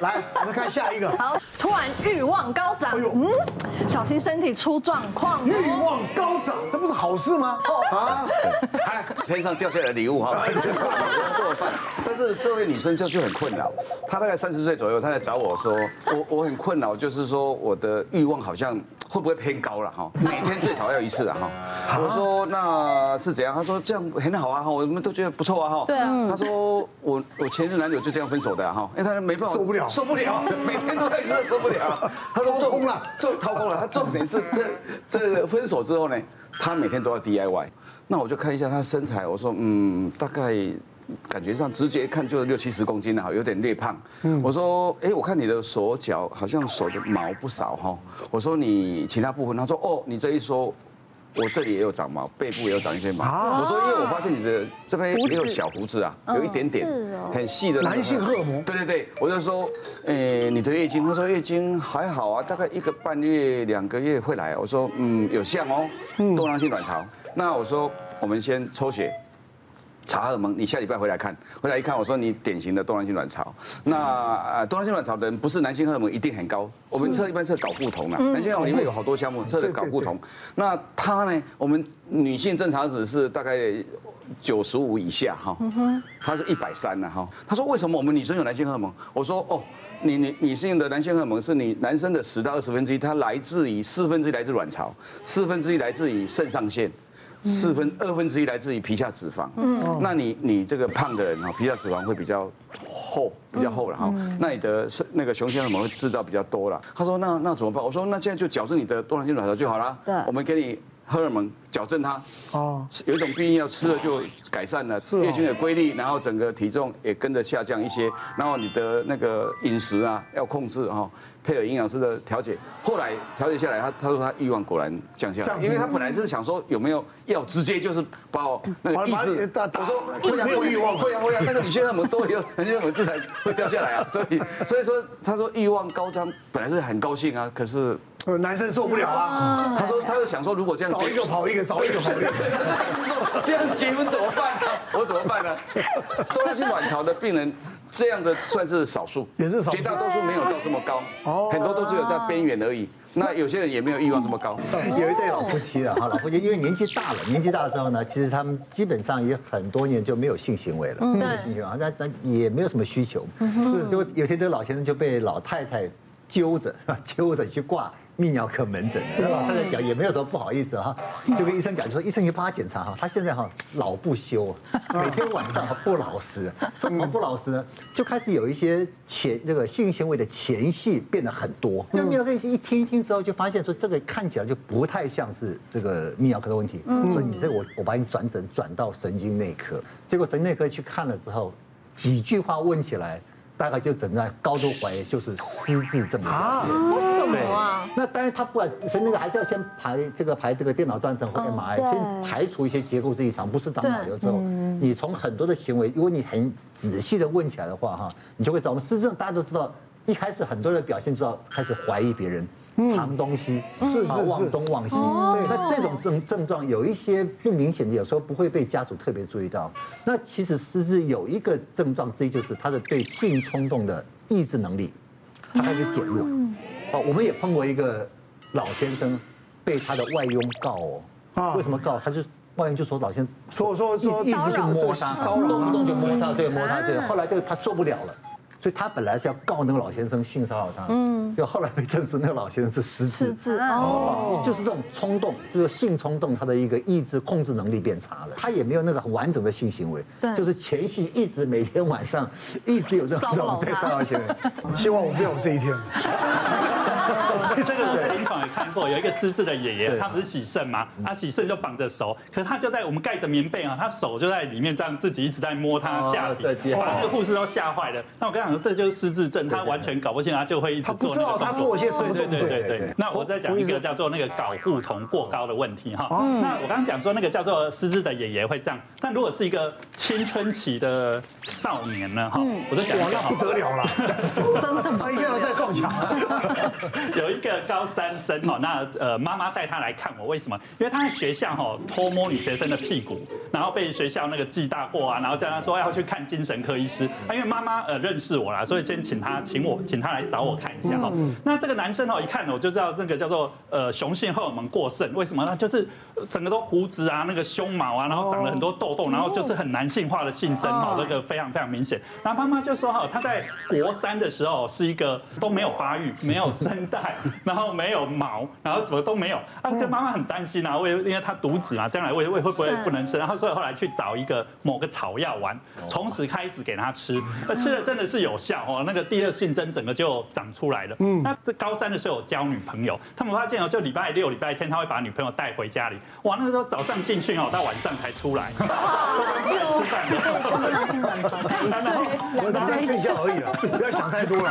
来，我们看下一个。好，突然欲望高涨，哎呦嗯，小心身体出状况。欲望高涨，这不是好事吗？啊，哎，天上掉下来的礼物哈。但是这位女生就就很困扰，她大概三十岁左右，她来找我说，我我很困扰，就是说我的欲望好像。会不会偏高了哈？每天最少要一次啊哈。我说那是怎样？他说这样很好啊哈，我们都觉得不错啊哈。对啊。他说我我前任男友就这样分手的哈，因为他没办法受不了，受不了，每天都在这受不了。他说做空了，做掏空了。他重点是这这个分手之后呢，他每天都要 DIY。那我就看一下他身材，我说嗯大概。感觉上直接看就是六七十公斤了哈，有点略胖。我说，哎，我看你的手脚好像手的毛不少哈。我说你其他部分，他说，哦，你这一说，我这里也有长毛，背部也有长一些毛。我说，因为我发现你的这边也有小胡子啊，有一点点，很细的男性荷尔蒙。对对对，我就说，哎，你的月经，他说月经还好啊，大概一个半月两个月会来。我说，嗯，有像哦，多囊性卵巢。那我说，我们先抽血。查荷尔蒙，你下礼拜回来看，回来一看，我说你典型的多囊性卵巢。那呃，多囊性卵巢的人不是男性荷尔蒙一定很高，我们测一般测睾固酮啊，男性荷尔蒙里面有好多项目测的睾固酮。那他呢，我们女性正常值是大概九十五以下哈，他是一百三了哈。他说为什么我们女生有男性荷尔蒙？我说哦，你你女性的男性荷尔蒙是你男生的十到二十分之一，它来自于四分之一来自卵巢，四分之一来自于肾上腺。四分二分之一来自于皮下脂肪，嗯，那你你这个胖的人哈，皮下脂肪会比较厚，比较厚了哈，那你的是那个雄性荷尔蒙会制造比较多了。他说那那怎么办？我说那现在就矫正你的多囊性卵巢就好了。对，我们给你荷尔蒙矫正它。哦，有一种避孕药吃了就改善了，月经的规律，然后整个体重也跟着下降一些，然后你的那个饮食啊要控制哈。配合营养师的调节，后来调节下来，他他说他欲望果然降下来，因为他本来是想说有没有药直接就是把我那个意志，我说会啊会欲望会啊会啊，那个女性荷尔蒙都有，人家荷尔蒙自然会掉下来啊，所以所以说他说欲望高涨，本来是很高兴啊，可是男生受不了啊，他说他就想说如果这样找一个跑一个，找一个跑一个，这样结婚怎么办呢？我怎么办呢？多囊性卵巢的病人。这样的算是少数，也是少数，绝大多数没有到这么高，哦，很多都只有在边缘而已。那有些人也没有欲望这么高。有一对老夫妻了哈，老夫妻因为年纪大了，年纪大了之后呢，其实他们基本上也很多年就没有性行为了，没有性行为，那那也没有什么需求，是，就有些这个老先生就被老太太揪着，揪着去挂。泌尿科门诊，他在讲也没有什么不好意思哈，就跟医生讲，就说医生你帮他检查哈，他现在哈老不休，每天晚上不老实，怎么不老实呢？就开始有一些前这个性行为的前戏变得很多。那泌尿科医生一听一听之后，就发现说这个看起来就不太像是这个泌尿科的问题，说你这我我把你转诊转到神经内科，结果神经内科去看了之后，几句话问起来。大概就诊断高度怀疑就是失智症啊？为什么啊？那当然他不管神那个还是要先排这个排这个电脑断层或 MRI，先排除一些结构异常，不是长脑瘤之后，你从很多的行为，如果你很仔细的问起来的话哈，你就会知道我们失智症大家都知道，一开始很多人表现知道开始怀疑别人。藏东西，是是是，忘东往西。对，那这种症症状有一些不明显的，有时候不会被家属特别注意到。那其实失智有一个症状之一，就是他的对性冲动的抑制能力，他开始减弱。哦，我们也碰过一个老先生，被他的外佣告哦。为什么告？他就外佣就说老先生说说说一直去摸他，动不动就摸他，对摸他，对。后来就他受不了了。所以他本来是要告那个老先生性骚扰他，嗯，就后来被证实那个老先生是失智，失智哦，就是这种冲动，就是性冲动，他的一个意志控制能力变差了，他也没有那个很完整的性行为，对，就是前戏一直每天晚上一直有这种对骚扰行为，希望我不要有这一天。这个我临床也看过，有一个失智的爷爷，他不是洗肾吗？他洗肾就绑着手，可是他就在我们盖着棉被啊，他手就在里面这样自己一直在摸他下体，把那个护士都吓坏了。那我跟他讲说，这就是失智症，他完全搞不清，他就会一直做那个动作。他做一些什么动作？对对对对。那我再讲一个叫做那个睾固酮过高的问题哈。那我刚刚讲说那个叫做失智的爷爷会这样，但如果是一个青春期的少年呢？哈，我就讲哇，那不得了了，真的吗？一定要再撞墙。有一个高三生哈，那呃妈妈带他来看我，为什么？因为他在学校哈偷摸女学生的屁股，然后被学校那个记大过啊，然后叫他说要去看精神科医师。他因为妈妈呃认识我啦，所以先请他请我请他来找我看一下哈。那这个男生哦一看我就知道那个叫做呃雄性荷尔蒙过剩，为什么呢？就是整个都胡子啊，那个胸毛啊，然后长了很多痘痘，然后就是很男性化的性征哈，这个非常非常明显。然后妈妈就说哈，他在国三的时候是一个都没有发育，没有声带，然后没有毛，然后什么都没有。啊，跟妈妈很担心啊，为因为他独子嘛，将来会会会不会不能生？然后所以后来去找一个某个草药丸，从此开始给他吃，那吃了真的是有效哦，那个第二性征整个就长出来了。嗯，那这高三的时候有交女朋友，他们发现哦，就礼拜六、礼拜天他会把女朋友带回家里，哇，那个时候早上进去哦，到晚上才出来，出来吃饭的。我只在睡觉而已了，不要想太多了。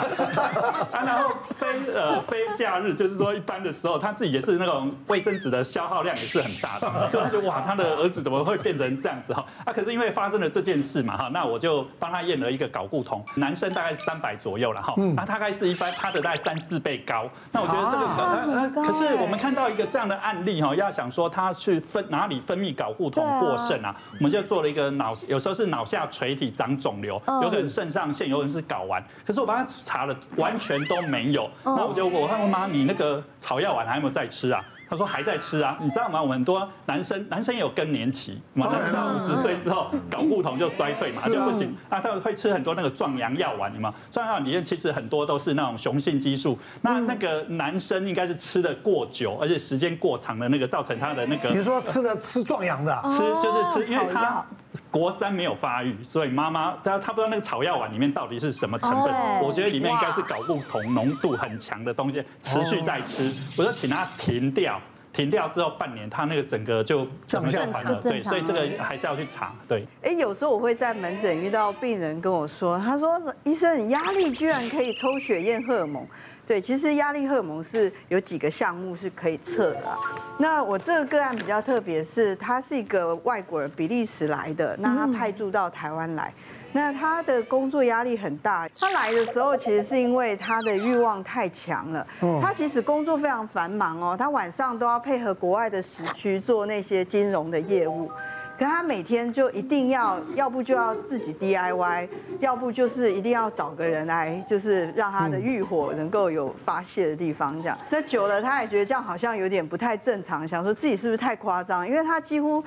啊，然后非呃非假日，就是说一般的时候，他自己也是那种卫生纸的消耗量也是很大的，就他就哇，他的儿子怎么会变成这样子哈？啊，可是因为发生了这件事嘛哈，那我就帮他验了一个睾固酮，男生大概是三百左右了哈，那大概是一般他的大概三四倍高。那我觉得这个，可是我们看到一个这样的案例哈，要想说他去分哪里分泌睾固酮过剩啊，我们就做了一个脑，有时候是脑下垂体长肿瘤，有可能肾上腺，有人是睾丸，可是我帮他查了，完全都没有。那我就我问妈，你那个草药丸还有没有在吃啊？他说还在吃啊。你知道吗？我们很多男生，男生也有更年期，嘛，男生到五十岁之后，睾固酮就衰退嘛，就不行啊。他会吃很多那个壮阳药丸，你们壮阳药里面其实很多都是那种雄性激素。那那个男生应该是吃的过久，而且时间过长的那个，造成他的那个。你说吃的吃壮阳的，吃就是吃，因为他。国三没有发育，所以妈妈他他不知道那个草药丸里面到底是什么成分。我觉得里面应该是搞不同浓度很强的东西，持续在吃。我说请他停掉，停掉之后半年，他那个整个就正常了。对，所以这个还是要去查。对。哎，有时候我会在门诊遇到病人跟我说，他说医生，压力居然可以抽血验荷尔蒙。对，其实压力荷尔蒙是有几个项目是可以测的。那我这个个案比较特别，是他是一个外国人，比利时来的，那他派驻到台湾来，那他的工作压力很大。他来的时候，其实是因为他的欲望太强了。他其实工作非常繁忙哦，他晚上都要配合国外的时区做那些金融的业务。可他每天就一定要，要不就要自己 DIY，要不就是一定要找个人来，就是让他的欲火能够有发泄的地方。这样，那久了他也觉得这样好像有点不太正常，想说自己是不是太夸张？因为他几乎，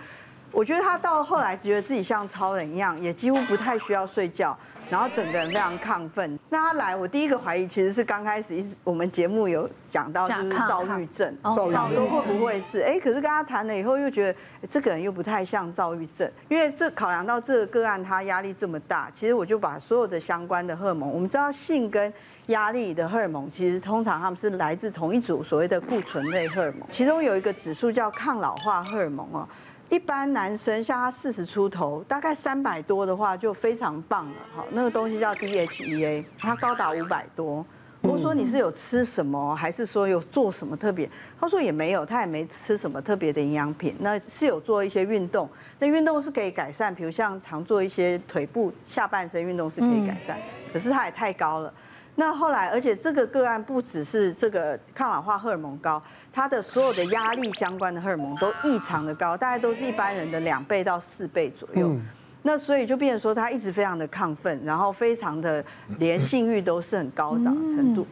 我觉得他到后来觉得自己像超人一样，也几乎不太需要睡觉。然后整个人非常亢奋。那他来，我第一个怀疑其实是刚开始一我们节目有讲到就是躁郁症，躁郁症会不会是？哎，可是跟他谈了以后又觉得这个人又不太像躁郁症，因为这考量到这个个案他压力这么大，其实我就把所有的相关的荷尔蒙，我们知道性跟压力的荷尔蒙其实通常他们是来自同一组所谓的固醇类荷尔蒙，其中有一个指数叫抗老化荷尔蒙哦。一般男生像他四十出头，大概三百多的话就非常棒了。好，那个东西叫 DHEA，它高达五百多。我说你是有吃什么，还是说有做什么特别？他说也没有，他也没吃什么特别的营养品。那是有做一些运动，那运动是可以改善，比如像常做一些腿部下半身运动是可以改善。可是他也太高了。那后来，而且这个个案不只是这个抗老化荷尔蒙高。他的所有的压力相关的荷尔蒙都异常的高，大概都是一般人的两倍到四倍左右。那所以就变成说他一直非常的亢奋，然后非常的连性欲都是很高涨的程度。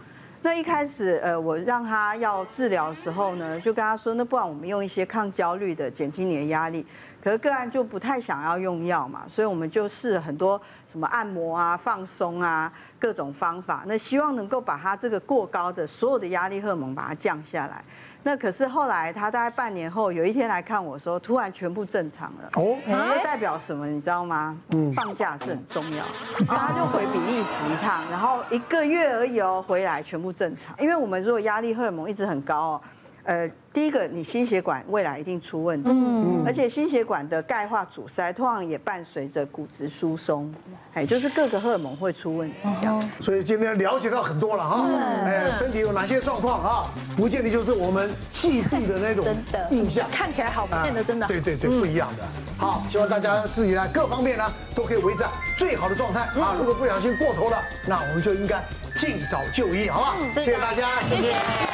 那一开始呃，我让他要治疗的时候呢，就跟他说，那不然我们用一些抗焦虑的减轻你的压力。可是个案就不太想要用药嘛，所以我们就试了很多什么按摩啊、放松啊各种方法，那希望能够把他这个过高的所有的压力荷尔蒙把它降下来。那可是后来他大概半年后有一天来看我说，突然全部正常了。哦，这代表什么？你知道吗？嗯，放假是很重要。然后他就回比利时一趟，然后一个月而已哦，回来全部正常。因为我们如果压力荷尔蒙一直很高哦。呃，第一个，你心血管未来一定出问题，嗯，而且心血管的钙化阻塞，通常也伴随着骨质疏松，哎，就是各个荷尔蒙会出问题这样。所以今天了解到很多了哈，哎，身体有哪些状况啊？不见得就是我们既定的那种印象，看起来好，不见得真的。对对对，不一样的。好，希望大家自己在各方面呢都可以维持最好的状态啊。如果不小心过头了，那我们就应该。尽早就医，好不好？谢谢大家，谢谢。